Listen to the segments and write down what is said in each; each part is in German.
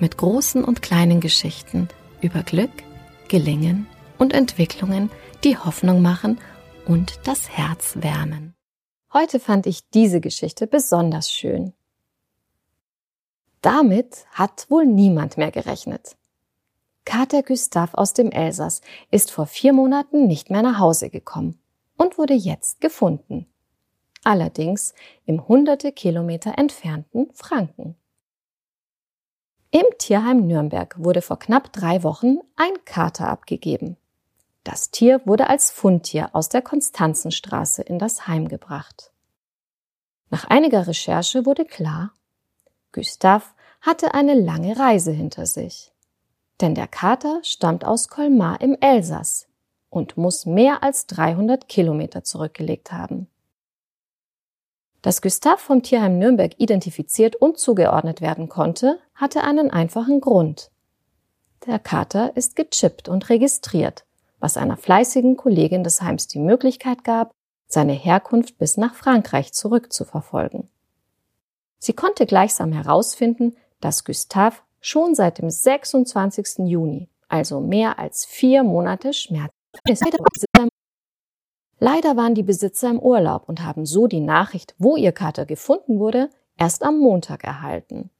mit großen und kleinen Geschichten über Glück, Gelingen und Entwicklungen, die Hoffnung machen und das Herz wärmen. Heute fand ich diese Geschichte besonders schön. Damit hat wohl niemand mehr gerechnet. Kater Gustav aus dem Elsass ist vor vier Monaten nicht mehr nach Hause gekommen und wurde jetzt gefunden. Allerdings im hunderte Kilometer entfernten Franken. Im Tierheim Nürnberg wurde vor knapp drei Wochen ein Kater abgegeben. Das Tier wurde als Fundtier aus der Konstanzenstraße in das Heim gebracht. Nach einiger Recherche wurde klar, Gustav hatte eine lange Reise hinter sich. Denn der Kater stammt aus Colmar im Elsass und muss mehr als 300 Kilometer zurückgelegt haben. Dass Gustav vom Tierheim Nürnberg identifiziert und zugeordnet werden konnte, hatte einen einfachen Grund. Der Kater ist gechippt und registriert, was einer fleißigen Kollegin des Heims die Möglichkeit gab, seine Herkunft bis nach Frankreich zurückzuverfolgen. Sie konnte gleichsam herausfinden, dass Gustav schon seit dem 26. Juni, also mehr als vier Monate Schmerz ist. Leider waren die Besitzer im Urlaub und haben so die Nachricht, wo ihr Kater gefunden wurde, erst am Montag erhalten.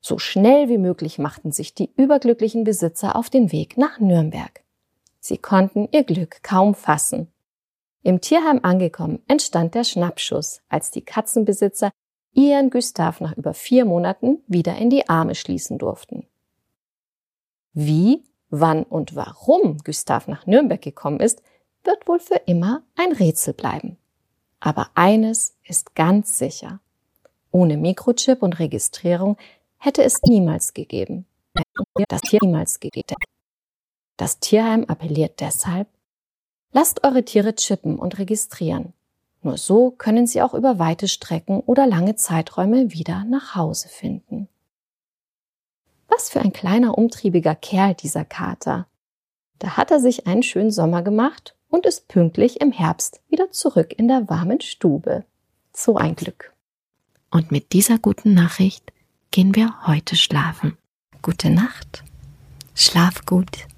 So schnell wie möglich machten sich die überglücklichen Besitzer auf den Weg nach Nürnberg. Sie konnten ihr Glück kaum fassen. Im Tierheim angekommen entstand der Schnappschuss, als die Katzenbesitzer ihren Gustav nach über vier Monaten wieder in die Arme schließen durften. Wie, wann und warum Gustav nach Nürnberg gekommen ist, wird wohl für immer ein Rätsel bleiben. Aber eines ist ganz sicher. Ohne Mikrochip und Registrierung hätte es niemals gegeben. Das Tier niemals gegeben. Das Tierheim appelliert deshalb, lasst eure Tiere chippen und registrieren. Nur so können sie auch über weite Strecken oder lange Zeiträume wieder nach Hause finden. Was für ein kleiner umtriebiger Kerl dieser Kater. Da hat er sich einen schönen Sommer gemacht und ist pünktlich im Herbst wieder zurück in der warmen Stube. So ein Glück. Und mit dieser guten Nachricht gehen wir heute schlafen. Gute Nacht. Schlaf gut.